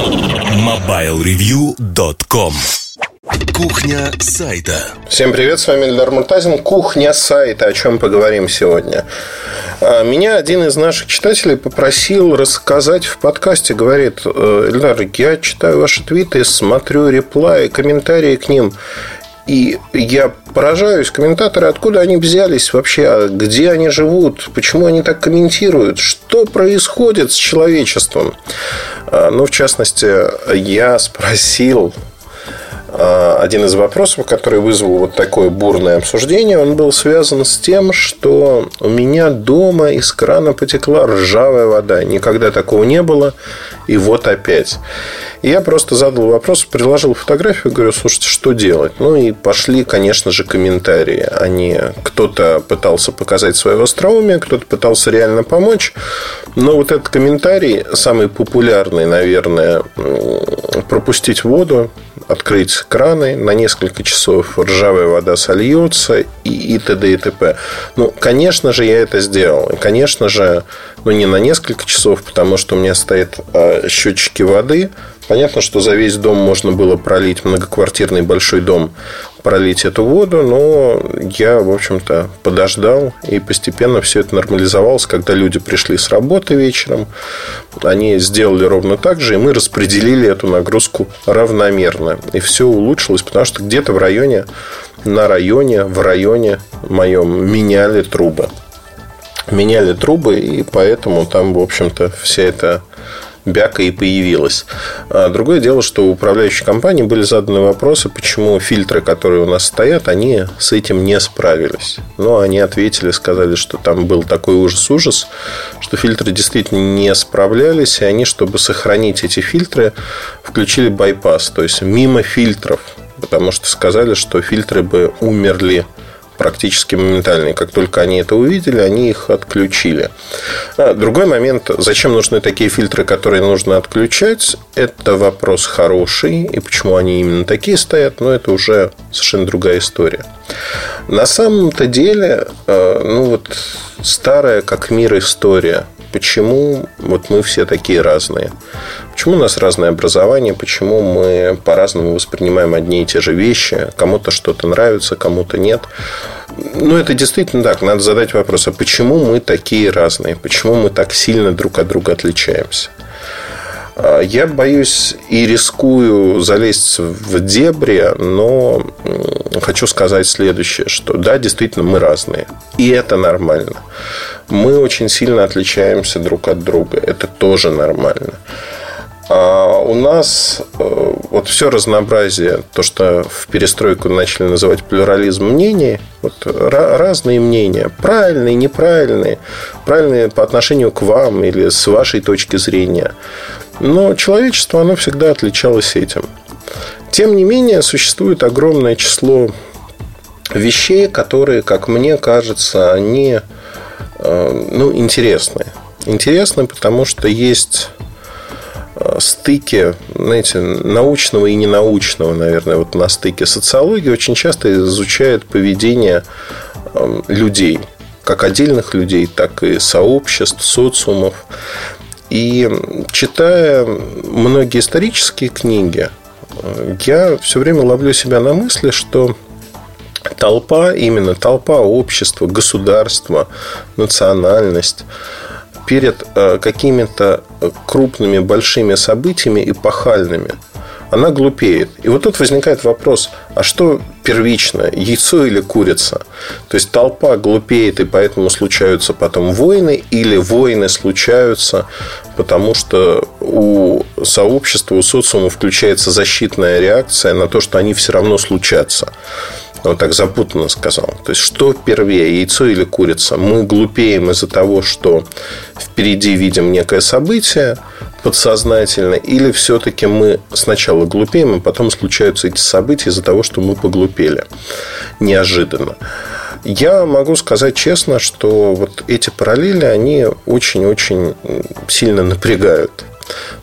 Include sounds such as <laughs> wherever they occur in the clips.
MobileReview.com Кухня сайта. Всем привет, с вами Эльдар Муртазин. Кухня сайта. О чем поговорим сегодня? А, меня один из наших читателей попросил рассказать в подкасте. Говорит, «Э, Эльдар, я читаю ваши твиты, смотрю реплаи, комментарии к ним. И я поражаюсь, комментаторы, откуда они взялись вообще, а где они живут, почему они так комментируют, что происходит с человечеством. А, ну, в частности, я спросил а, один из вопросов, который вызвал вот такое бурное обсуждение, он был связан с тем, что у меня дома из крана потекла ржавая вода. Никогда такого не было. И вот опять. И я просто задал вопрос, приложил фотографию, говорю, слушайте, что делать? Ну и пошли, конечно же, комментарии. Они, кто-то пытался показать свое остроумие, кто-то пытался реально помочь. Но вот этот комментарий, самый популярный, наверное, пропустить воду, открыть краны, на несколько часов ржавая вода сольется и, и т.д. и т.п. Ну, конечно же, я это сделал. Конечно же, ну, не на несколько часов, потому что у меня стоят а, счетчики воды. Понятно, что за весь дом можно было пролить многоквартирный большой дом, пролить эту воду, но я, в общем-то, подождал, и постепенно все это нормализовалось, когда люди пришли с работы вечером, они сделали ровно так же, и мы распределили эту нагрузку равномерно, и все улучшилось, потому что где-то в районе, на районе, в районе моем меняли трубы. Меняли трубы, и поэтому там, в общем-то, вся эта бяка и появилась. А другое дело, что у управляющей компании были заданы вопросы, почему фильтры, которые у нас стоят, они с этим не справились. Но они ответили, сказали, что там был такой ужас-ужас, что фильтры действительно не справлялись, и они, чтобы сохранить эти фильтры, включили байпас, то есть мимо фильтров, потому что сказали, что фильтры бы умерли практически моментальные. Как только они это увидели, они их отключили. А другой момент, зачем нужны такие фильтры, которые нужно отключать, это вопрос хороший. И почему они именно такие стоят, но это уже совершенно другая история. На самом-то деле, э, ну вот старая как мир история почему вот мы все такие разные. Почему у нас разное образование, почему мы по-разному воспринимаем одни и те же вещи, кому-то что-то нравится, кому-то нет. Ну, это действительно так. Надо задать вопрос, а почему мы такие разные? Почему мы так сильно друг от друга отличаемся? А, я боюсь и рискую залезть в дебри, но хочу сказать следующее, что да, действительно мы разные. И это нормально. Мы очень сильно отличаемся друг от друга. Это тоже нормально. А у нас э, вот все разнообразие, то, что в перестройку начали называть плюрализм мнений, вот разные мнения, правильные, неправильные, правильные по отношению к вам или с вашей точки зрения. Но человечество, оно всегда отличалось этим. Тем не менее, существует огромное число вещей, которые, как мне кажется, они э, ну, интересны. Интересны, потому что есть э, стыки, знаете, научного и ненаучного, наверное, вот на стыке социологии очень часто изучает поведение э, людей, как отдельных людей, так и сообществ, социумов. И читая многие исторические книги, я все время ловлю себя на мысли, что толпа, именно толпа общества, государства, национальность перед э, какими-то крупными большими событиями эпохальными – она глупеет. И вот тут возникает вопрос, а что первично, яйцо или курица? То есть толпа глупеет, и поэтому случаются потом войны, или войны случаются, потому что у сообщества, у социума включается защитная реакция на то, что они все равно случатся. Вот так запутанно сказал. То есть, что первее, яйцо или курица? Мы глупеем из-за того, что впереди видим некое событие, подсознательно, или все-таки мы сначала глупеем, а потом случаются эти события из-за того, что мы поглупели неожиданно. Я могу сказать честно, что вот эти параллели, они очень-очень сильно напрягают.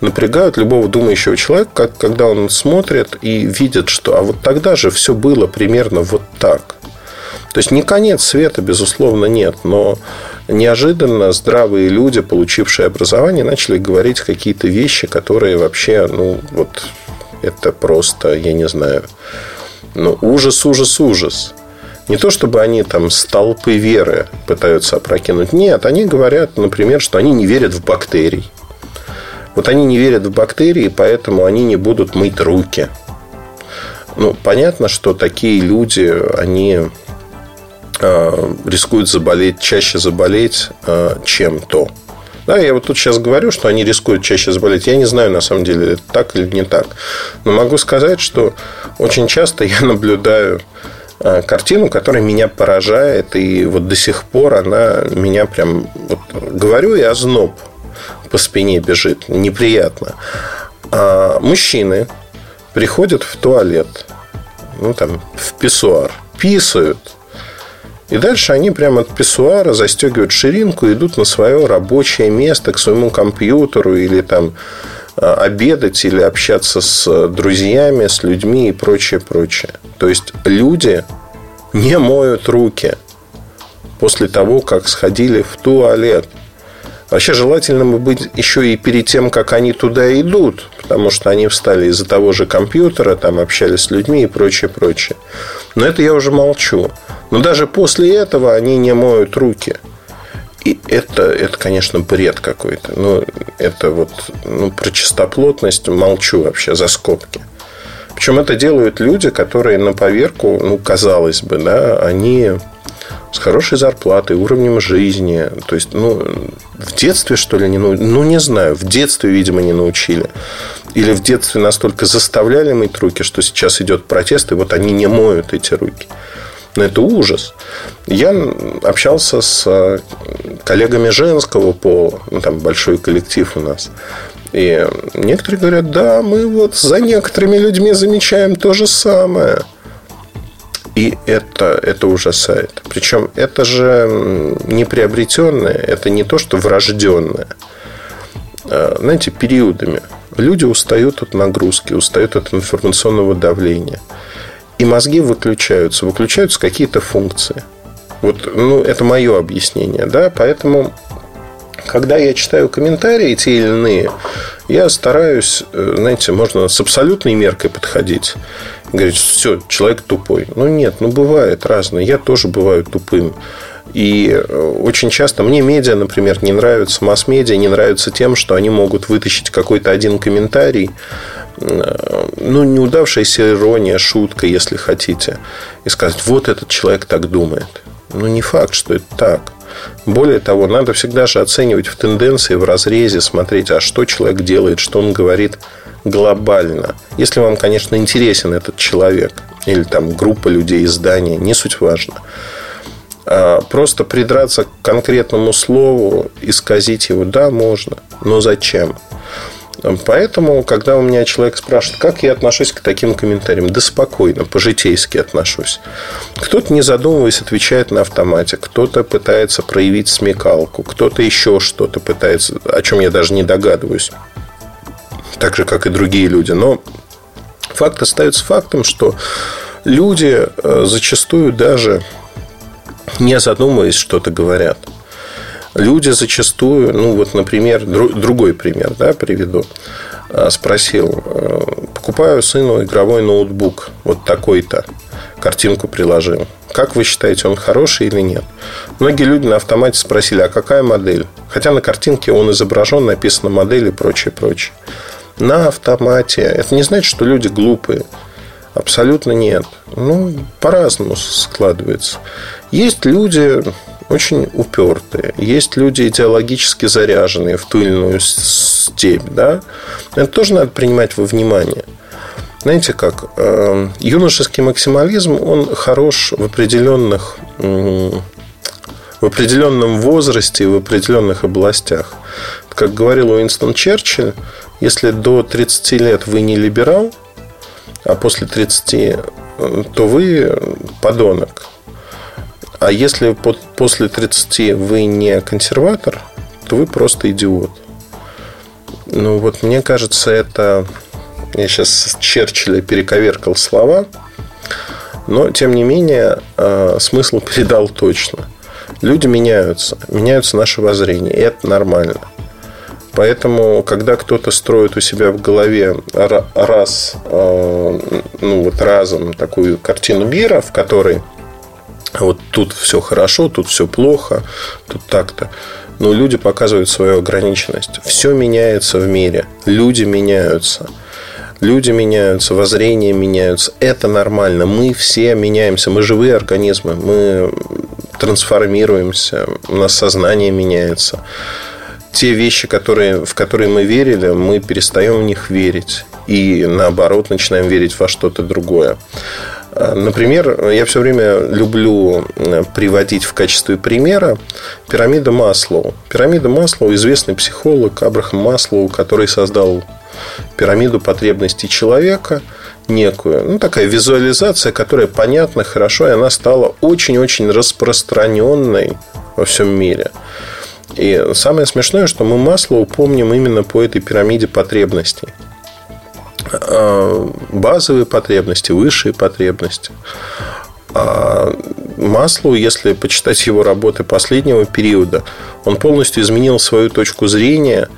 Напрягают любого думающего человека, как, когда он смотрит и видит, что а вот тогда же все было примерно вот так. То есть не конец света, безусловно, нет, но неожиданно здравые люди, получившие образование, начали говорить какие-то вещи, которые вообще, ну, вот это просто, я не знаю, ну, ужас, ужас, ужас. Не то, чтобы они там столпы веры пытаются опрокинуть. Нет, они говорят, например, что они не верят в бактерий. Вот они не верят в бактерии, поэтому они не будут мыть руки. Ну, понятно, что такие люди, они э, рискуют заболеть, чаще заболеть, э, чем то. Да, я вот тут сейчас говорю, что они рискуют чаще заболеть. Я не знаю, на самом деле, это так или не так. Но могу сказать, что очень часто я <laughs> наблюдаю картину, которая меня поражает, и вот до сих пор она меня прям... Вот, говорю, и озноб по спине бежит. Неприятно. А мужчины приходят в туалет, ну, там, в писсуар, писают. И дальше они прямо от писсуара застегивают ширинку и идут на свое рабочее место, к своему компьютеру или там обедать или общаться с друзьями, с людьми и прочее, прочее. То есть люди не моют руки после того, как сходили в туалет. Вообще желательно бы быть еще и перед тем, как они туда идут, потому что они встали из-за того же компьютера, там общались с людьми и прочее, прочее. Но это я уже молчу. Но даже после этого они не моют руки. И это, это конечно, бред какой-то. Ну, это вот ну, про чистоплотность молчу вообще за скобки. Причем это делают люди, которые на поверку, ну, казалось бы, да, они с хорошей зарплатой, уровнем жизни. То есть, ну, в детстве, что ли, не научили? Ну, не знаю. В детстве, видимо, не научили. Или в детстве настолько заставляли мыть руки, что сейчас идет протест, и вот они не моют эти руки. Но это ужас. Я общался с э, коллегами женского пола. Ну, там большой коллектив у нас. И некоторые говорят, да, мы вот за некоторыми людьми замечаем то же самое. И это, это ужасает. Причем это же не приобретенное, это не то, что врожденное. А, знаете, периодами. Люди устают от нагрузки, устают от информационного давления. И мозги выключаются, выключаются какие-то функции. Вот, ну, это мое объяснение, да, поэтому когда я читаю комментарии те или иные, я стараюсь, э, знаете, можно с абсолютной меркой подходить. Говорить, все, человек тупой. Ну, нет, ну, бывает разное. Я тоже бываю тупым. И э, очень часто мне медиа, например, не нравятся, масс-медиа не нравятся тем, что они могут вытащить какой-то один комментарий, э, ну, неудавшаяся ирония, шутка, если хотите, и сказать, вот этот человек так думает. Ну, не факт, что это так. Более того, надо всегда же оценивать в тенденции, в разрезе, смотреть, а что человек делает, что он говорит глобально. Если вам, конечно, интересен этот человек или там группа людей, издания, не суть важно. А просто придраться к конкретному слову, исказить его, да, можно, но зачем? Поэтому, когда у меня человек спрашивает, как я отношусь к таким комментариям, да спокойно, по-житейски отношусь. Кто-то, не задумываясь, отвечает на автомате, кто-то пытается проявить смекалку, кто-то еще что-то пытается, о чем я даже не догадываюсь. Так же, как и другие люди. Но факт остается фактом, что люди э, зачастую даже не задумываясь, что-то говорят – люди зачастую, ну вот, например, другой пример, да, приведу. А, спросил, э, покупаю сыну игровой ноутбук, вот такой-то, картинку приложил. Как вы считаете, он хороший или нет? Многие люди на автомате спросили, а какая модель? Хотя на картинке он изображен, написано модель и прочее, прочее. На автомате. Это не значит, что люди глупые. Абсолютно нет. Ну, по-разному складывается. Есть люди, очень упертые. Есть люди идеологически заряженные в ту или иную степь. Да? Это тоже надо принимать во внимание. Знаете как, э, юношеский максимализм, он хорош в определенных в определенном возрасте и в определенных областях. Как говорил Уинстон Черчилль, если до 30 лет вы не либерал, а после 30, э, то вы подонок. А если после 30 вы не консерватор, то вы просто идиот. Ну вот мне кажется, это... Я сейчас с Черчилля перековеркал слова, но тем не менее э, смысл передал точно. Люди меняются, меняются наши воззрения, и это нормально. Поэтому, когда кто-то строит у себя в голове раз, э, ну вот разом такую картину мира, в которой вот тут все хорошо, тут все плохо, тут так-то. Но люди показывают свою ограниченность. Все меняется в мире. Люди меняются. Люди меняются, воззрения меняются. Это нормально. Мы все меняемся. Мы живые организмы. Мы трансформируемся. У нас сознание меняется те вещи, которые, в которые мы верили, мы перестаем в них верить. И наоборот, начинаем верить во что-то другое. А, например, я все время люблю приводить в качестве примера пирамиду Маслоу. Пирамида Маслоу – известный психолог Абрахам Маслоу, который создал пирамиду потребностей человека, некую, ну, такая визуализация, которая понятна хорошо, и она стала очень-очень распространенной во всем мире. И самое смешное, что мы масло упомним именно по этой пирамиде потребностей. А, базовые потребности, высшие потребности. А Маслоу, если почитать его работы последнего периода, он полностью изменил свою точку зрения,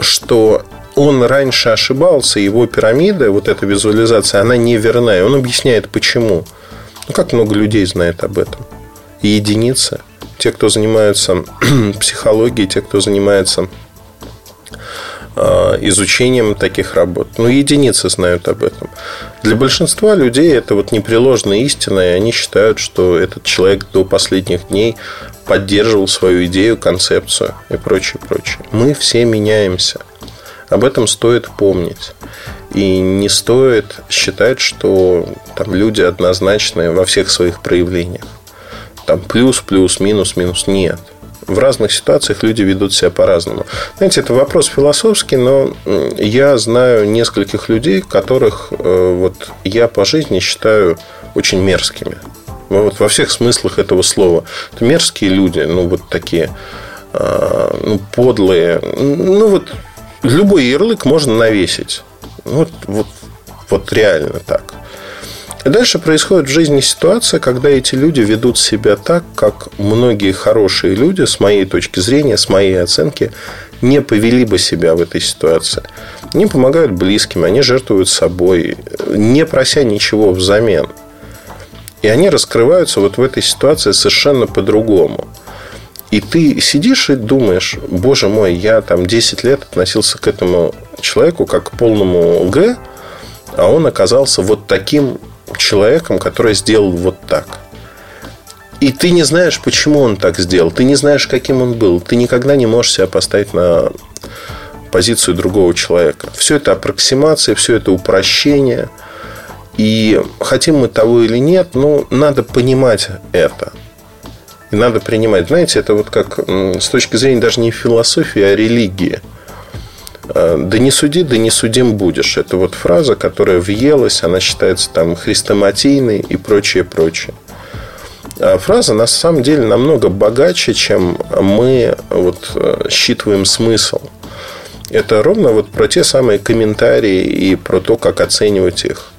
что он раньше ошибался, его пирамида, вот эта визуализация, она неверна. И он объясняет, почему. Ну, как много людей знает об этом. И единицы – те, кто занимаются <clears throat> психологией, те, кто занимается а, изучением таких работ. Ну, единицы знают об этом. Для большинства людей это вот непреложная истина, и они считают, что этот человек до последних дней поддерживал свою идею, концепцию и прочее, прочее. Мы все меняемся. Об этом стоит помнить. И не стоит считать, что там люди однозначные во всех своих проявлениях там плюс, плюс, минус, минус. Нет. В разных ситуациях люди ведут себя по-разному. Знаете, это вопрос философский, но я знаю нескольких людей, которых э, вот я по жизни считаю очень мерзкими. Ну, вот во всех смыслах этого слова. Это мерзкие люди, ну, вот такие, а, ну, подлые. Ну, вот любой ярлык можно навесить. Вот, вот, вот реально так. И дальше происходит в жизни ситуация, когда эти люди ведут себя так, как многие хорошие люди, с моей точки зрения, с моей оценки, не повели бы себя в этой ситуации. Они помогают близким, они жертвуют собой, не прося ничего взамен. И они раскрываются вот в этой ситуации совершенно по-другому. И ты сидишь и думаешь, боже мой, я там 10 лет относился к этому человеку как к полному Г, а он оказался вот таким человеком, который сделал вот так. И ты не знаешь, почему он так сделал. Ты не знаешь, каким он был. Ты никогда не можешь себя поставить на позицию другого человека. Все это аппроксимация, все это упрощение. И хотим мы того или нет, ну, надо понимать это. И надо принимать. Знаете, это вот как с точки зрения даже не философии, а религии – да не суди, да не судим будешь. Это вот фраза, которая въелась, она считается там хрестоматийной и прочее, прочее. А фраза на самом деле намного богаче, чем мы вот э, считываем смысл. Это ровно вот про те самые комментарии и про то, как оценивать их.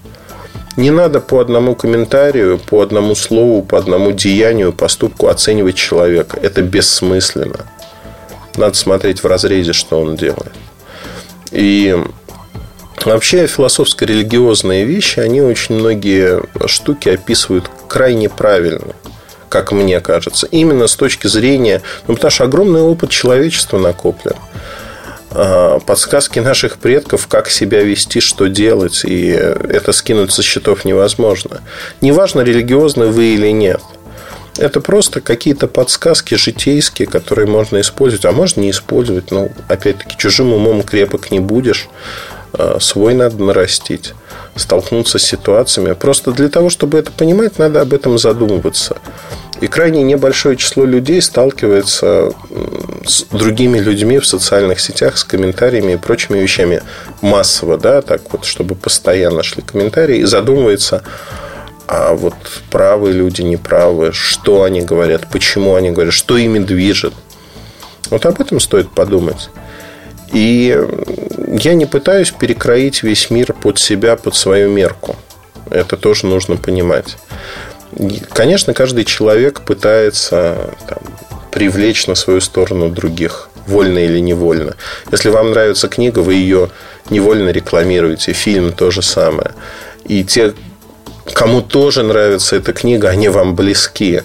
Не надо по одному комментарию, по одному слову, по одному деянию, поступку оценивать человека. Это бессмысленно. Надо смотреть в разрезе, что он делает. И Вообще философско-религиозные вещи, они очень многие штуки описывают крайне правильно, как мне кажется. Именно с точки зрения... Ну, потому что огромный опыт человечества накоплен. А, подсказки наших предков, как себя вести, что делать. И это скинуть со счетов невозможно. Неважно, религиозны вы или нет – это просто какие-то подсказки житейские, которые можно использовать, а можно не использовать. Ну, опять-таки, чужим умом крепок не будешь. А, свой надо нарастить, столкнуться с ситуациями. Просто для того, чтобы это понимать, надо об этом задумываться. И крайне небольшое число людей сталкивается с другими людьми в социальных сетях, с комментариями и прочими вещами массово, да, так вот, чтобы постоянно шли комментарии, и задумывается, а вот правые люди, неправые, что они говорят, почему они говорят, что ими движет. Вот об этом стоит подумать. И я не пытаюсь перекроить весь мир под себя, под свою мерку. Это тоже нужно понимать. Конечно, каждый человек пытается там, привлечь на свою сторону других, вольно или невольно. Если вам нравится книга, вы ее невольно рекламируете. Фильм то же самое. И те, кому тоже нравится эта книга, они вам близки.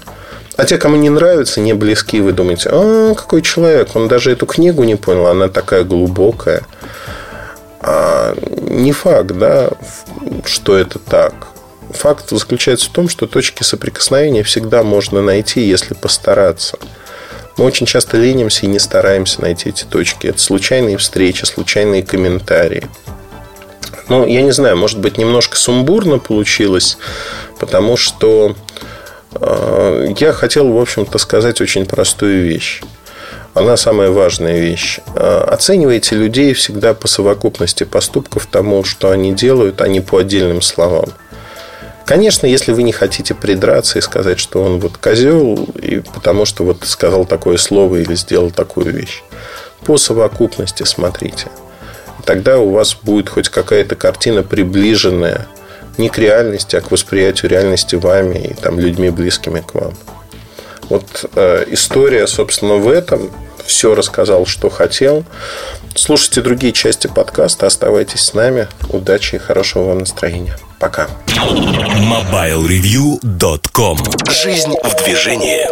А те, кому не нравится, не близки, вы думаете, а, какой человек, он даже эту книгу не понял, она такая глубокая. А не факт, да, что это так. Факт заключается в том, что точки соприкосновения всегда можно найти, если постараться. Мы очень часто ленимся и не стараемся найти эти точки. Это случайные встречи, случайные комментарии. Ну, я не знаю, может быть, немножко сумбурно получилось, потому что э, я хотел, в общем-то, сказать очень простую вещь. Она самая важная вещь. Э, оценивайте людей всегда по совокупности поступков тому, что они делают, а не по отдельным словам. Конечно, если вы не хотите придраться и сказать, что он вот козел, и потому что вот сказал такое слово или сделал такую вещь. По совокупности смотрите. Тогда у вас будет хоть какая-то картина приближенная не к реальности, а к восприятию реальности вами и там, людьми, близкими к вам. Вот э, история, собственно, в этом. Все рассказал, что хотел. Слушайте другие части подкаста, оставайтесь с нами. Удачи и хорошего вам настроения. Пока. MobileReview.com Жизнь в движении.